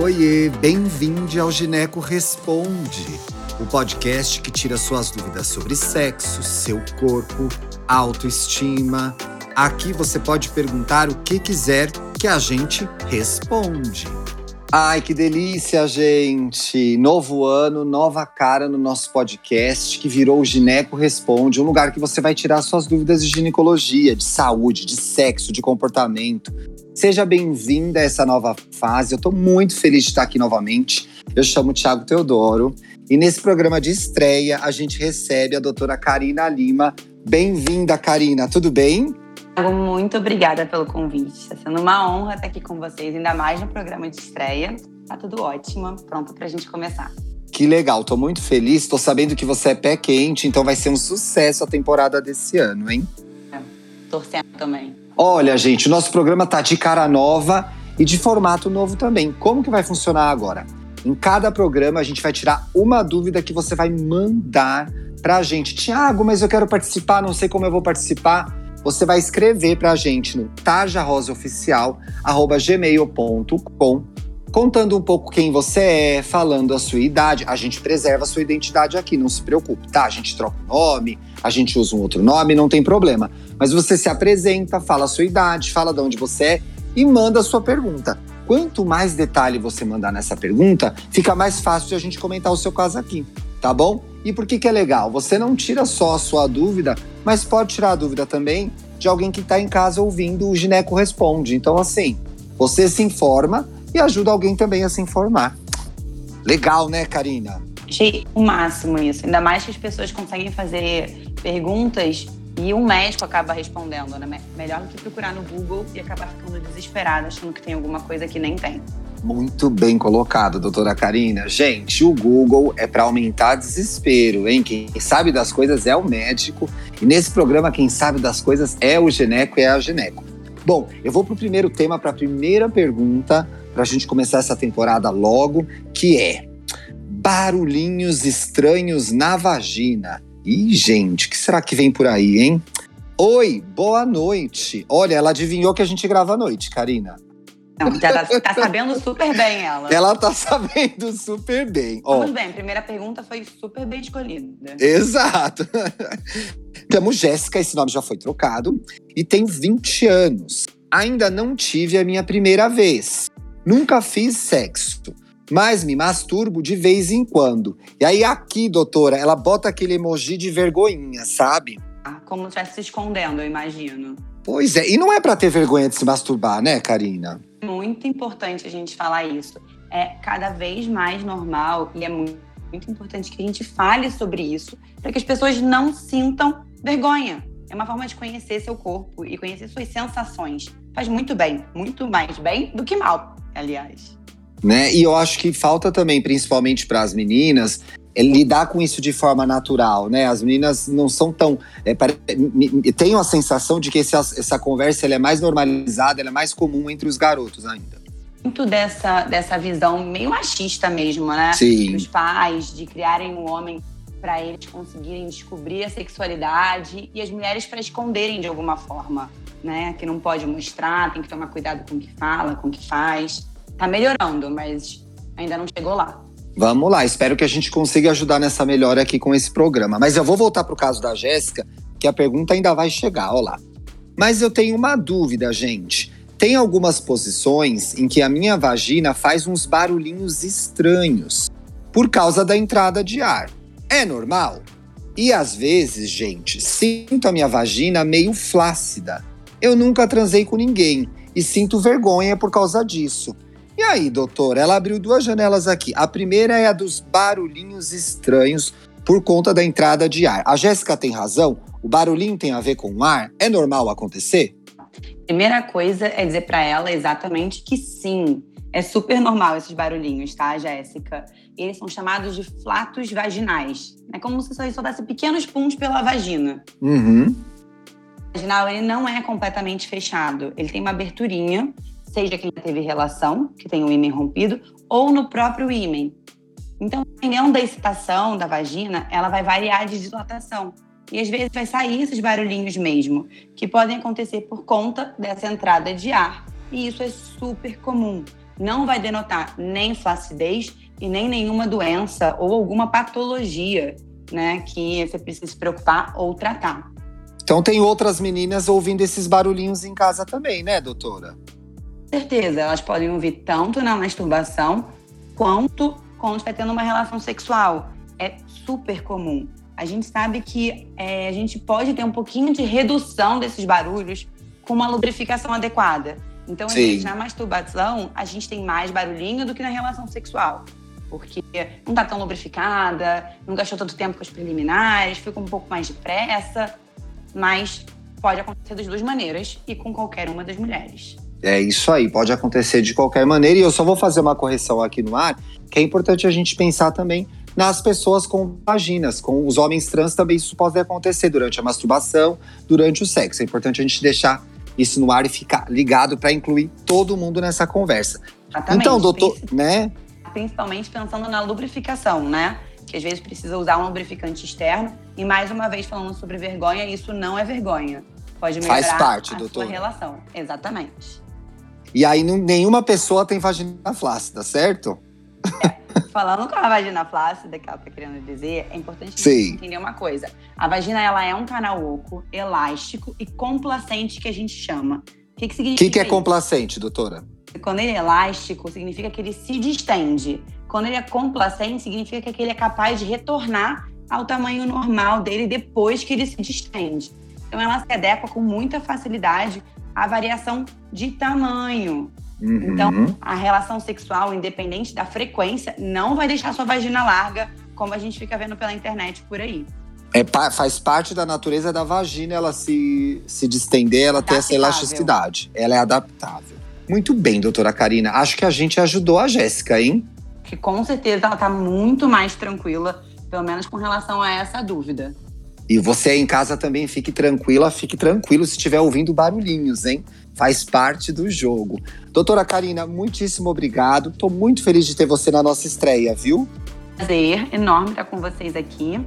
Oiê, bem-vindo ao Gineco Responde, o podcast que tira suas dúvidas sobre sexo, seu corpo, autoestima. Aqui você pode perguntar o que quiser que a gente responde. Ai, que delícia, gente! Novo ano, nova cara no nosso podcast que virou o Gineco Responde, um lugar que você vai tirar suas dúvidas de ginecologia, de saúde, de sexo, de comportamento. Seja bem-vinda a essa nova fase. Eu tô muito feliz de estar aqui novamente. Eu chamo Thiago Teodoro e nesse programa de estreia a gente recebe a doutora Karina Lima. Bem-vinda, Karina. Tudo bem? Muito obrigada pelo convite. Está sendo uma honra estar aqui com vocês, ainda mais no programa de estreia. Tá tudo ótimo, pronto para a gente começar. Que legal, tô muito feliz. Tô sabendo que você é pé quente, então vai ser um sucesso a temporada desse ano, hein? É, torcendo também. Olha, gente, o nosso programa tá de cara nova e de formato novo também. Como que vai funcionar agora? Em cada programa a gente vai tirar uma dúvida que você vai mandar pra gente. Tiago, mas eu quero participar, não sei como eu vou participar você vai escrever para a gente no tarjarosaoficial.gmail.com contando um pouco quem você é, falando a sua idade. A gente preserva a sua identidade aqui, não se preocupe, tá? A gente troca o nome, a gente usa um outro nome, não tem problema. Mas você se apresenta, fala a sua idade, fala de onde você é e manda a sua pergunta. Quanto mais detalhe você mandar nessa pergunta, fica mais fácil de a gente comentar o seu caso aqui, tá bom? E por que, que é legal? Você não tira só a sua dúvida, mas pode tirar a dúvida também de alguém que está em casa ouvindo o Gineco Responde. Então, assim, você se informa e ajuda alguém também a se informar. Legal, né, Karina? Achei o máximo isso. Ainda mais que as pessoas conseguem fazer perguntas e um médico acaba respondendo, né? Melhor do que procurar no Google e acabar ficando desesperado, achando que tem alguma coisa que nem tem. Muito bem colocado, doutora Karina. Gente, o Google é para aumentar desespero, hein? Quem sabe das coisas é o médico. E nesse programa, quem sabe das coisas é o gineco e é a gineco. Bom, eu vou para o primeiro tema, para a primeira pergunta, para a gente começar essa temporada logo, que é barulhinhos estranhos na vagina. Ih, gente, o que será que vem por aí, hein? Oi, boa noite. Olha, ela adivinhou que a gente grava à noite, Karina. Não, já tá, tá, sabendo super bem ela. Ela tá sabendo super bem. Vamos bem, primeira pergunta foi super bem escolhida. Exato. Temos Jéssica, esse nome já foi trocado, e tem 20 anos. Ainda não tive a minha primeira vez. Nunca fiz sexo, mas me masturbo de vez em quando. E aí aqui, doutora, ela bota aquele emoji de vergonhinha, sabe? Ah, como se estivesse se escondendo, eu imagino. Pois é, e não é para ter vergonha de se masturbar, né, Karina? Muito importante a gente falar isso. É cada vez mais normal e é muito, muito importante que a gente fale sobre isso para que as pessoas não sintam vergonha. É uma forma de conhecer seu corpo e conhecer suas sensações. Faz muito bem, muito mais bem do que mal, aliás. Né? E eu acho que falta também, principalmente para as meninas, é lidar com isso de forma natural, né? As meninas não são tão. É, tenho a sensação de que essa, essa conversa é mais normalizada, é mais comum entre os garotos ainda. Muito dessa, dessa visão meio machista mesmo, né? Sim. Dos pais, de criarem um homem para eles conseguirem descobrir a sexualidade e as mulheres para esconderem de alguma forma, né? Que não pode mostrar, tem que tomar cuidado com o que fala, com o que faz. Tá melhorando, mas ainda não chegou lá. Vamos lá, espero que a gente consiga ajudar nessa melhora aqui com esse programa. Mas eu vou voltar para o caso da Jéssica, que a pergunta ainda vai chegar, olha lá. Mas eu tenho uma dúvida, gente. Tem algumas posições em que a minha vagina faz uns barulhinhos estranhos por causa da entrada de ar. É normal? E às vezes, gente, sinto a minha vagina meio flácida. Eu nunca transei com ninguém e sinto vergonha por causa disso. E aí, doutor? Ela abriu duas janelas aqui. A primeira é a dos barulhinhos estranhos por conta da entrada de ar. A Jéssica tem razão? O barulhinho tem a ver com o ar? É normal acontecer? Primeira coisa é dizer para ela exatamente que sim. É super normal esses barulhinhos, tá, Jéssica? Eles são chamados de flatos vaginais. É como se você soltasse pequenos puns pela vagina. Uhum. Vaginal ele não é completamente fechado. Ele tem uma aberturinha seja quem teve relação, que tem o ímã rompido, ou no próprio ímã. Então, dependendo da excitação da vagina, ela vai variar de dilatação. E às vezes vai sair esses barulhinhos mesmo, que podem acontecer por conta dessa entrada de ar. E isso é super comum. não vai denotar nem flacidez e nem nenhuma doença ou alguma patologia, né, que você precisa se preocupar ou tratar. Então tem outras meninas ouvindo esses barulhinhos em casa também, né, doutora? Certeza, elas podem ouvir tanto na masturbação quanto quando está tendo uma relação sexual. É super comum. A gente sabe que é, a gente pode ter um pouquinho de redução desses barulhos com uma lubrificação adequada. Então, gente, na masturbação, a gente tem mais barulhinho do que na relação sexual. Porque não está tão lubrificada, não gastou tanto tempo com os preliminares, fica um pouco mais depressa. Mas pode acontecer das duas maneiras e com qualquer uma das mulheres. É isso aí, pode acontecer de qualquer maneira. E eu só vou fazer uma correção aqui no ar, que é importante a gente pensar também nas pessoas com vaginas, com os homens trans também isso pode acontecer durante a masturbação, durante o sexo. É importante a gente deixar isso no ar e ficar ligado para incluir todo mundo nessa conversa. Exatamente. Então, doutor, né? Principalmente pensando na lubrificação, né? Que às vezes precisa usar um lubrificante externo. E mais uma vez falando sobre vergonha, isso não é vergonha. Pode melhorar Faz parte, a doutor. sua relação. Exatamente. E aí nenhuma pessoa tem vagina flácida, certo? falando com a vagina flácida, que ela tá querendo dizer, é importante Sim. entender uma coisa. A vagina, ela é um canal oco, elástico e complacente que a gente chama. O que, que O significa que, que é isso? complacente, doutora? Quando ele é elástico, significa que ele se distende. Quando ele é complacente, significa que ele é capaz de retornar ao tamanho normal dele depois que ele se distende. Então, ela se adequa com muita facilidade à variação de tamanho. Uhum. Então, a relação sexual, independente da frequência, não vai deixar sua vagina larga, como a gente fica vendo pela internet por aí. É, faz parte da natureza da vagina ela se, se distender, ela ter essa Adaptável. elasticidade. Ela é adaptável. Muito bem, doutora Karina. Acho que a gente ajudou a Jéssica, hein? Que com certeza ela tá muito mais tranquila, pelo menos com relação a essa dúvida. E você aí em casa também fique tranquila, fique tranquilo se estiver ouvindo barulhinhos, hein? Faz parte do jogo. Doutora Karina, muitíssimo obrigado. Tô muito feliz de ter você na nossa estreia, viu? Prazer enorme estar com vocês aqui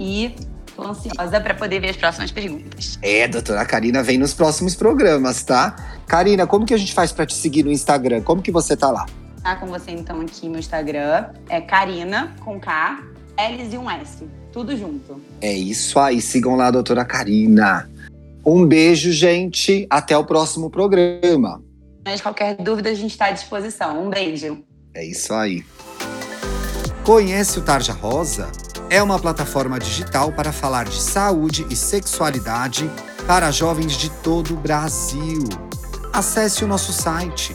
e tô ansiosa para poder ver as próximas perguntas. É, doutora Karina vem nos próximos programas, tá? Karina, como que a gente faz pra te seguir no Instagram? Como que você tá lá? Tá com você então aqui meu Instagram é Karina com K, L e um S, tudo junto. É isso aí, sigam lá a doutora Karina. Um beijo, gente. Até o próximo programa. Mas qualquer dúvida a gente está à disposição. Um beijo. É isso aí. Conhece o Tarja Rosa? É uma plataforma digital para falar de saúde e sexualidade para jovens de todo o Brasil. Acesse o nosso site